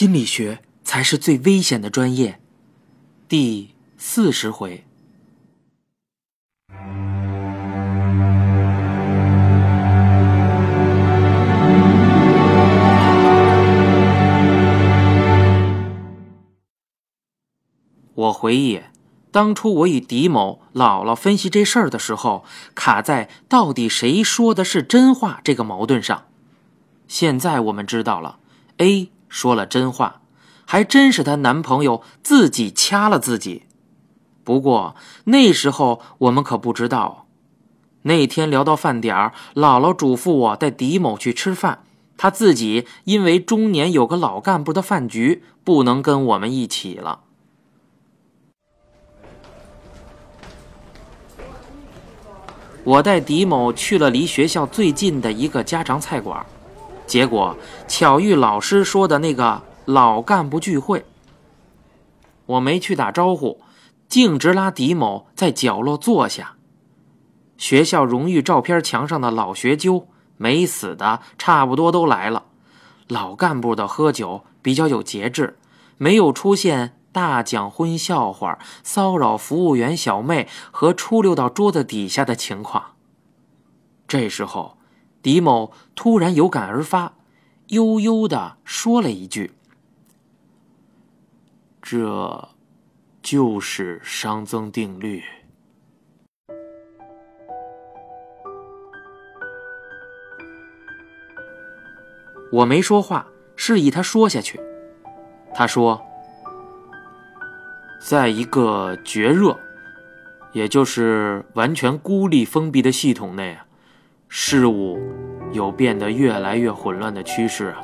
心理学才是最危险的专业。第四十回，我回忆，当初我与狄某姥姥分析这事儿的时候，卡在到底谁说的是真话这个矛盾上。现在我们知道了，A 说了真话，还真是她男朋友自己掐了自己。不过那时候我们可不知道。那天聊到饭点儿，姥姥嘱咐我带狄某去吃饭，她自己因为中年有个老干部的饭局，不能跟我们一起了。我带狄某去了离学校最近的一个家常菜馆，结果巧遇老师说的那个老干部聚会。我没去打招呼，径直拉狄某在角落坐下。学校荣誉照片墙上的老学究、没死的差不多都来了。老干部的喝酒比较有节制，没有出现。大讲荤笑话、骚扰服务员小妹和出溜到桌子底下的情况。这时候，狄某突然有感而发，悠悠的说了一句：“这，就是熵增定律。”我没说话，示意他说下去。他说。在一个绝热，也就是完全孤立封闭的系统内，事物有变得越来越混乱的趋势。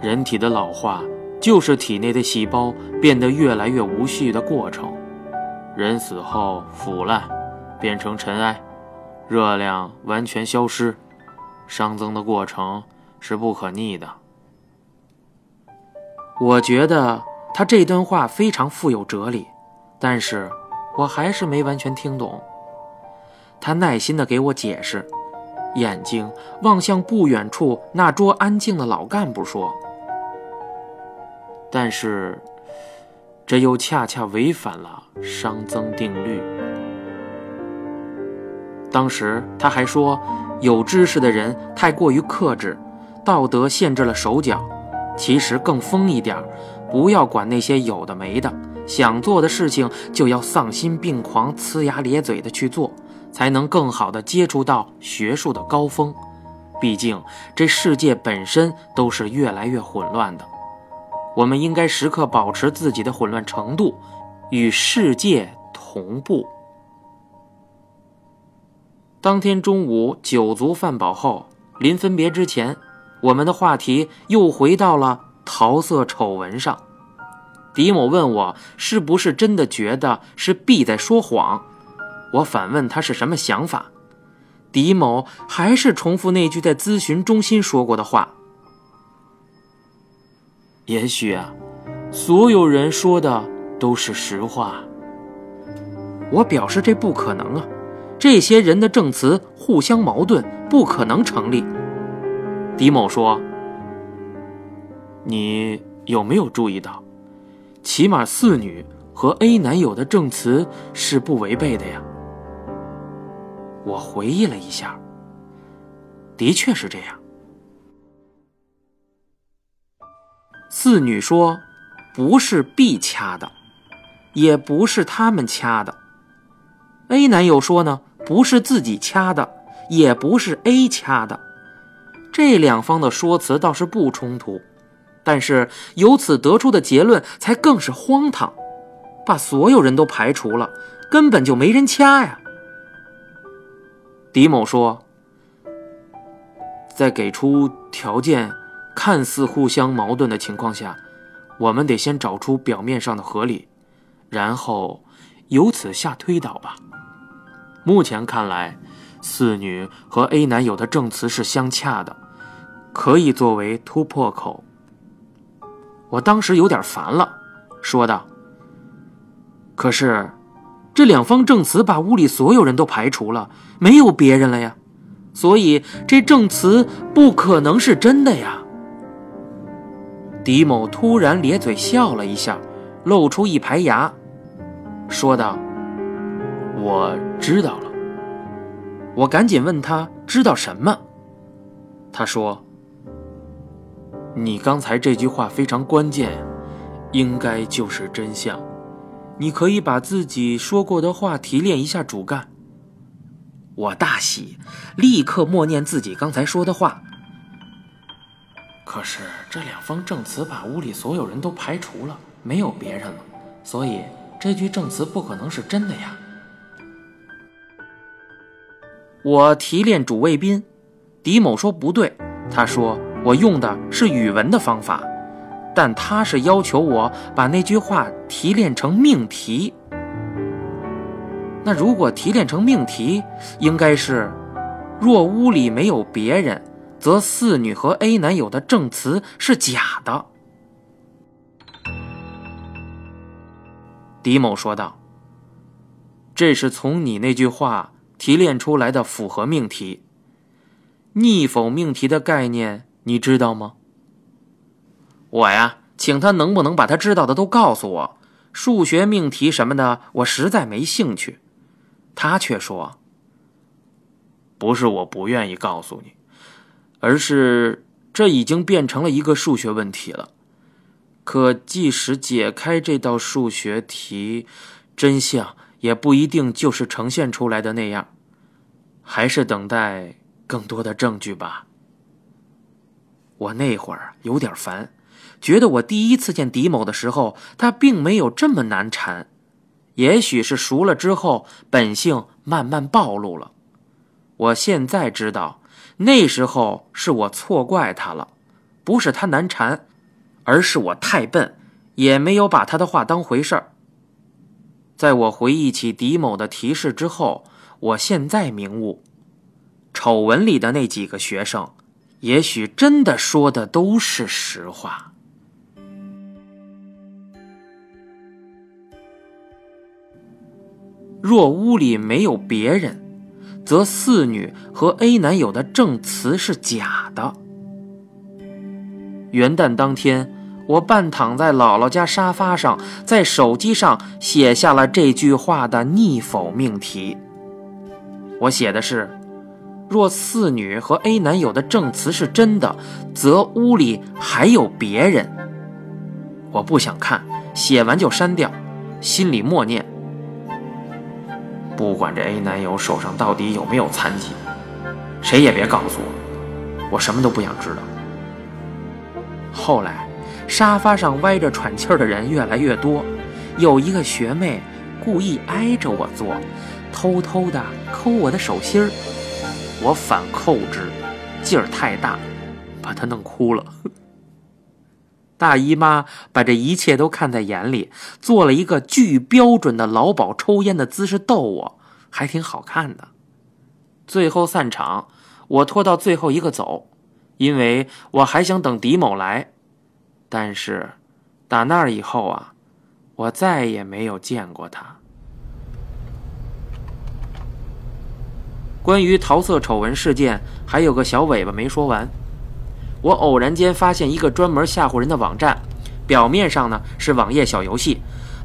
人体的老化就是体内的细胞变得越来越无序的过程。人死后腐烂，变成尘埃，热量完全消失，熵增的过程是不可逆的。我觉得。他这段话非常富有哲理，但是我还是没完全听懂。他耐心地给我解释，眼睛望向不远处那桌安静的老干部说：“但是，这又恰恰违反了熵增定律。”当时他还说，有知识的人太过于克制，道德限制了手脚。其实更疯一点不要管那些有的没的，想做的事情就要丧心病狂、呲牙咧嘴的去做，才能更好的接触到学术的高峰。毕竟这世界本身都是越来越混乱的，我们应该时刻保持自己的混乱程度，与世界同步。当天中午酒足饭饱后，临分别之前。我们的话题又回到了桃色丑闻上。狄某问我是不是真的觉得是 B 在说谎，我反问他是什么想法。狄某还是重复那句在咨询中心说过的话：“也许啊，所有人说的都是实话。”我表示这不可能啊，这些人的证词互相矛盾，不可能成立。狄某说：“你有没有注意到，起码四女和 A 男友的证词是不违背的呀？”我回忆了一下，的确是这样。四女说：“不是 B 掐的，也不是他们掐的。”A 男友说呢：“不是自己掐的，也不是 A 掐的。”这两方的说辞倒是不冲突，但是由此得出的结论才更是荒唐，把所有人都排除了，根本就没人掐呀。狄某说，在给出条件看似互相矛盾的情况下，我们得先找出表面上的合理，然后由此下推导吧。目前看来，四女和 A 男友的证词是相洽的。可以作为突破口。我当时有点烦了，说道：“可是，这两方证词把屋里所有人都排除了，没有别人了呀，所以这证词不可能是真的呀。”狄某突然咧嘴笑了一下，露出一排牙，说道：“我知道了。”我赶紧问他知道什么。他说：“你刚才这句话非常关键，应该就是真相。你可以把自己说过的话提炼一下主干。”我大喜，立刻默念自己刚才说的话。可是这两方证词把屋里所有人都排除了，没有别人了，所以这句证词不可能是真的呀。我提炼主谓宾，狄某说不对，他说我用的是语文的方法，但他是要求我把那句话提炼成命题。那如果提炼成命题，应该是：若屋里没有别人。则四女和 A 男友的证词是假的。狄某说道：“这是从你那句话提炼出来的符合命题。逆否命题的概念你知道吗？”我呀，请他能不能把他知道的都告诉我。数学命题什么的，我实在没兴趣。他却说：“不是我不愿意告诉你。”而是这已经变成了一个数学问题了。可即使解开这道数学题，真相也不一定就是呈现出来的那样。还是等待更多的证据吧。我那会儿有点烦，觉得我第一次见狄某的时候，他并没有这么难缠。也许是熟了之后，本性慢慢暴露了。我现在知道。那时候是我错怪他了，不是他难缠，而是我太笨，也没有把他的话当回事儿。在我回忆起狄某的提示之后，我现在明悟，丑闻里的那几个学生，也许真的说的都是实话。若屋里没有别人。则四女和 A 男友的证词是假的。元旦当天，我半躺在姥姥家沙发上，在手机上写下了这句话的逆否命题。我写的是：若四女和 A 男友的证词是真的，则屋里还有别人。我不想看，写完就删掉，心里默念。不管这 A 男友手上到底有没有残疾，谁也别告诉我，我什么都不想知道。后来，沙发上歪着喘气儿的人越来越多，有一个学妹故意挨着我坐，偷偷的抠我的手心儿，我反扣之，劲儿太大，把她弄哭了。大姨妈把这一切都看在眼里，做了一个巨标准的老鸨抽烟的姿势逗我，还挺好看的。最后散场，我拖到最后一个走，因为我还想等狄某来。但是，打那儿以后啊，我再也没有见过他。关于桃色丑闻事件，还有个小尾巴没说完。我偶然间发现一个专门吓唬人的网站，表面上呢是网页小游戏，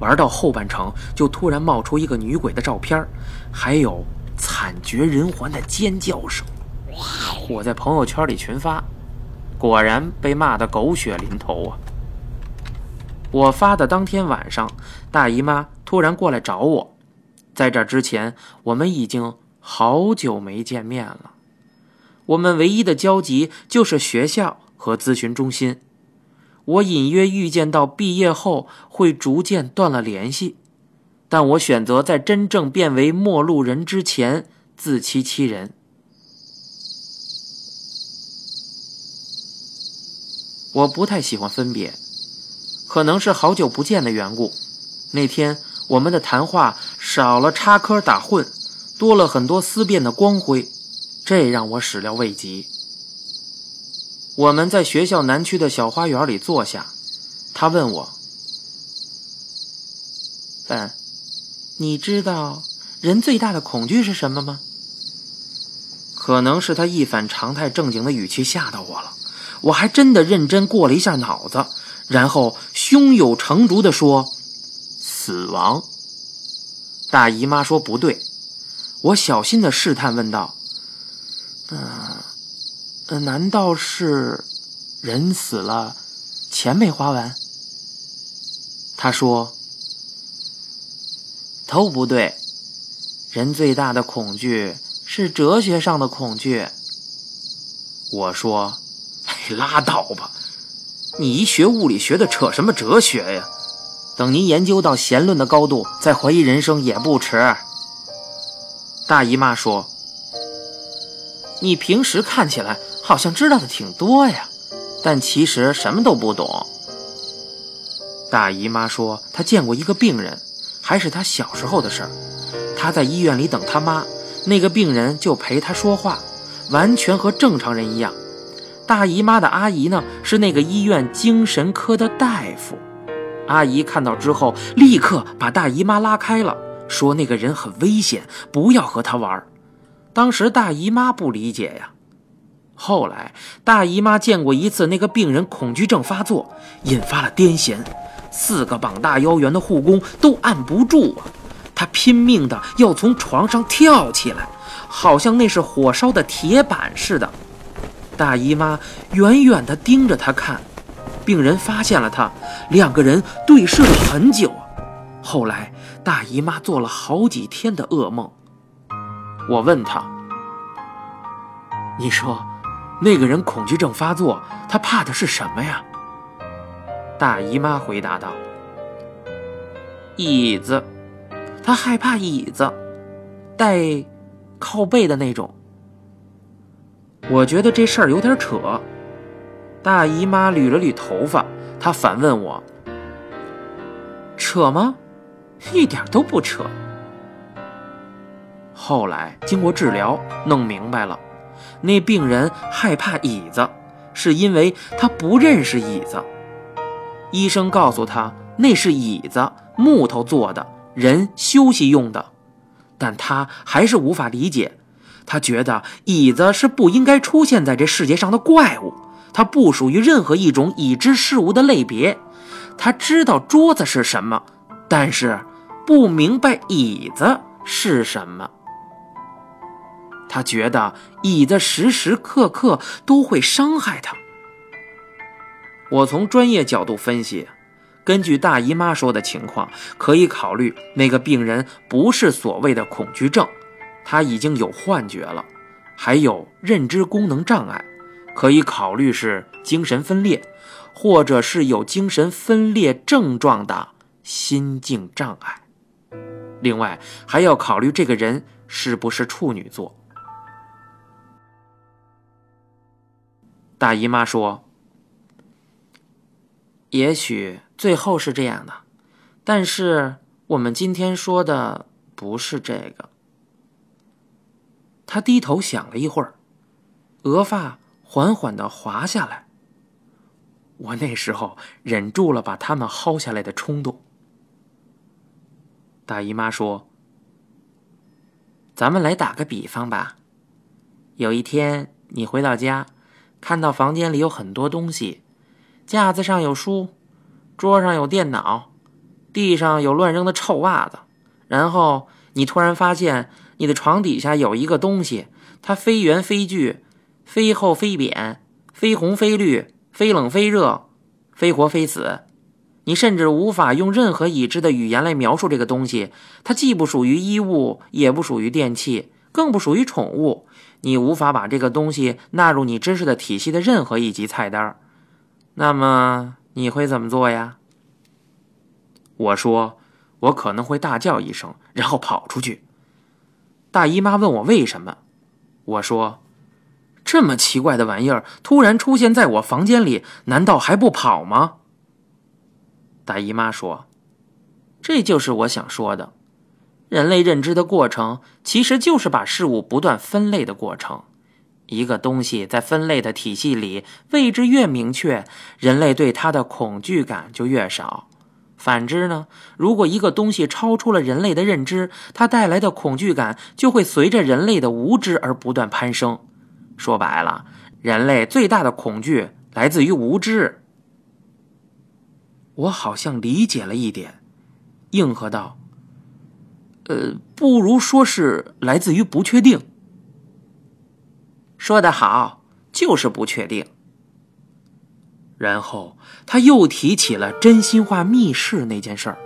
玩到后半程就突然冒出一个女鬼的照片，还有惨绝人寰的尖叫声。我在朋友圈里群发，果然被骂得狗血淋头啊！我发的当天晚上，大姨妈突然过来找我，在这之前我们已经好久没见面了。我们唯一的交集就是学校和咨询中心。我隐约预见到毕业后会逐渐断了联系，但我选择在真正变为陌路人之前自欺欺人。我不太喜欢分别，可能是好久不见的缘故。那天我们的谈话少了插科打诨，多了很多思辨的光辉。这让我始料未及。我们在学校南区的小花园里坐下，他问我：“笨，你知道人最大的恐惧是什么吗？”可能是他一反常态正经的语气吓到我了，我还真的认真过了一下脑子，然后胸有成竹地说：“死亡。”大姨妈说：“不对。”我小心的试探问道：“嗯，难道是人死了，钱没花完？”他说：“都不对，人最大的恐惧是哲学上的恐惧。”我说：“哎，拉倒吧！你一学物理学的，扯什么哲学呀？等您研究到弦论的高度，再怀疑人生也不迟。”大姨妈说：“你平时看起来好像知道的挺多呀，但其实什么都不懂。”大姨妈说：“她见过一个病人，还是她小时候的事儿。她在医院里等她妈，那个病人就陪她说话，完全和正常人一样。大姨妈的阿姨呢，是那个医院精神科的大夫。阿姨看到之后，立刻把大姨妈拉开了。”说那个人很危险，不要和他玩。当时大姨妈不理解呀。后来大姨妈见过一次那个病人恐惧症发作，引发了癫痫，四个膀大腰圆的护工都按不住啊。他拼命的要从床上跳起来，好像那是火烧的铁板似的。大姨妈远远地盯着他看，病人发现了他，两个人对视了很久。后来。大姨妈做了好几天的噩梦。我问她：“你说，那个人恐惧症发作，他怕的是什么呀？”大姨妈回答道：“椅子，他害怕椅子，带靠背的那种。”我觉得这事儿有点扯。大姨妈捋了捋头发，她反问我：“扯吗？”一点都不扯。后来经过治疗，弄明白了，那病人害怕椅子，是因为他不认识椅子。医生告诉他那是椅子，木头做的，人休息用的，但他还是无法理解。他觉得椅子是不应该出现在这世界上的怪物，它不属于任何一种已知事物的类别。他知道桌子是什么，但是。不明白椅子是什么，他觉得椅子时时刻刻都会伤害他。我从专业角度分析，根据大姨妈说的情况，可以考虑那个病人不是所谓的恐惧症，他已经有幻觉了，还有认知功能障碍，可以考虑是精神分裂，或者是有精神分裂症状的心境障碍。另外，还要考虑这个人是不是处女座。大姨妈说：“也许最后是这样的，但是我们今天说的不是这个。”他低头想了一会儿，额发缓缓的滑下来。我那时候忍住了把它们薅下来的冲动。大姨妈说：“咱们来打个比方吧。有一天你回到家，看到房间里有很多东西，架子上有书，桌上有电脑，地上有乱扔的臭袜子。然后你突然发现你的床底下有一个东西，它非圆非矩，非厚非扁，非红非绿，非冷非热，非活非死。”你甚至无法用任何已知的语言来描述这个东西，它既不属于衣物，也不属于电器，更不属于宠物。你无法把这个东西纳入你知识的体系的任何一级菜单。那么你会怎么做呀？我说，我可能会大叫一声，然后跑出去。大姨妈问我为什么，我说，这么奇怪的玩意儿突然出现在我房间里，难道还不跑吗？大姨妈说：“这就是我想说的，人类认知的过程其实就是把事物不断分类的过程。一个东西在分类的体系里位置越明确，人类对它的恐惧感就越少。反之呢，如果一个东西超出了人类的认知，它带来的恐惧感就会随着人类的无知而不断攀升。说白了，人类最大的恐惧来自于无知。我好像理解了一点，应和道：“呃，不如说是来自于不确定。”说得好，就是不确定。然后他又提起了真心话密室那件事儿，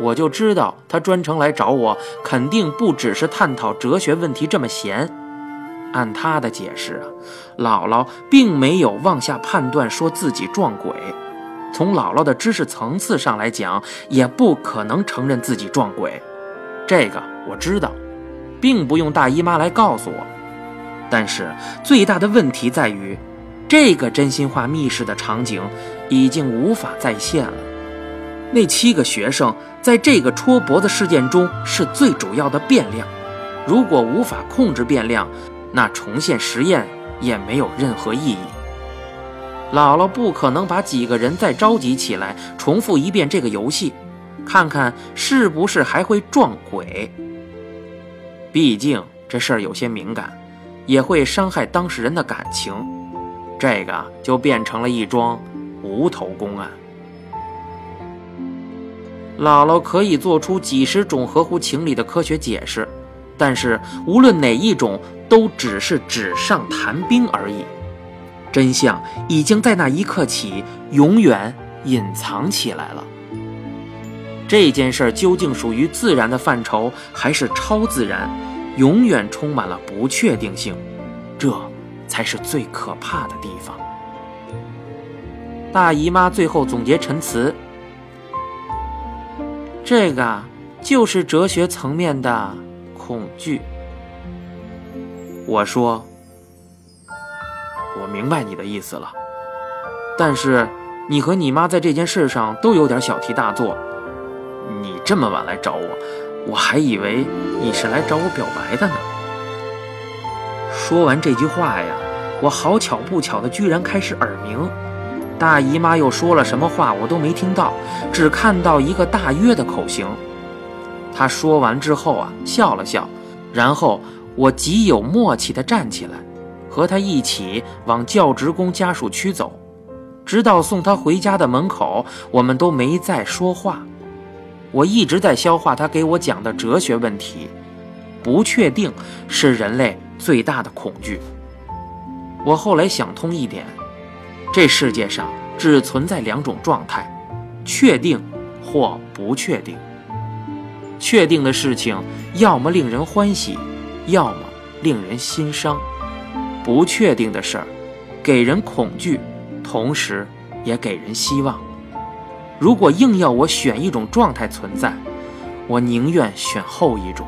我就知道他专程来找我，肯定不只是探讨哲学问题这么闲。按他的解释啊，姥姥并没有妄下判断说自己撞鬼。从姥姥的知识层次上来讲，也不可能承认自己撞鬼，这个我知道，并不用大姨妈来告诉我。但是最大的问题在于，这个真心话密室的场景已经无法再现了。那七个学生在这个戳脖子事件中是最主要的变量，如果无法控制变量，那重现实验也没有任何意义。姥姥不可能把几个人再召集起来，重复一遍这个游戏，看看是不是还会撞鬼。毕竟这事儿有些敏感，也会伤害当事人的感情，这个就变成了一桩无头公案。姥姥可以做出几十种合乎情理的科学解释，但是无论哪一种，都只是纸上谈兵而已。真相已经在那一刻起永远隐藏起来了。这件事究竟属于自然的范畴还是超自然，永远充满了不确定性，这才是最可怕的地方。大姨妈最后总结陈词：“这个就是哲学层面的恐惧。”我说。我明白你的意思了，但是你和你妈在这件事上都有点小题大做。你这么晚来找我，我还以为你是来找我表白的呢。说完这句话呀，我好巧不巧的居然开始耳鸣。大姨妈又说了什么话，我都没听到，只看到一个大约的口型。她说完之后啊，笑了笑，然后我极有默契地站起来。和她一起往教职工家属区走，直到送她回家的门口，我们都没再说话。我一直在消化他给我讲的哲学问题。不确定是人类最大的恐惧。我后来想通一点：这世界上只存在两种状态，确定或不确定。确定的事情，要么令人欢喜，要么令人心伤。不确定的事儿，给人恐惧，同时也给人希望。如果硬要我选一种状态存在，我宁愿选后一种。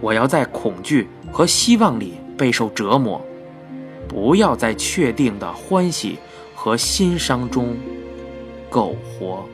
我要在恐惧和希望里备受折磨，不要在确定的欢喜和心伤中苟活。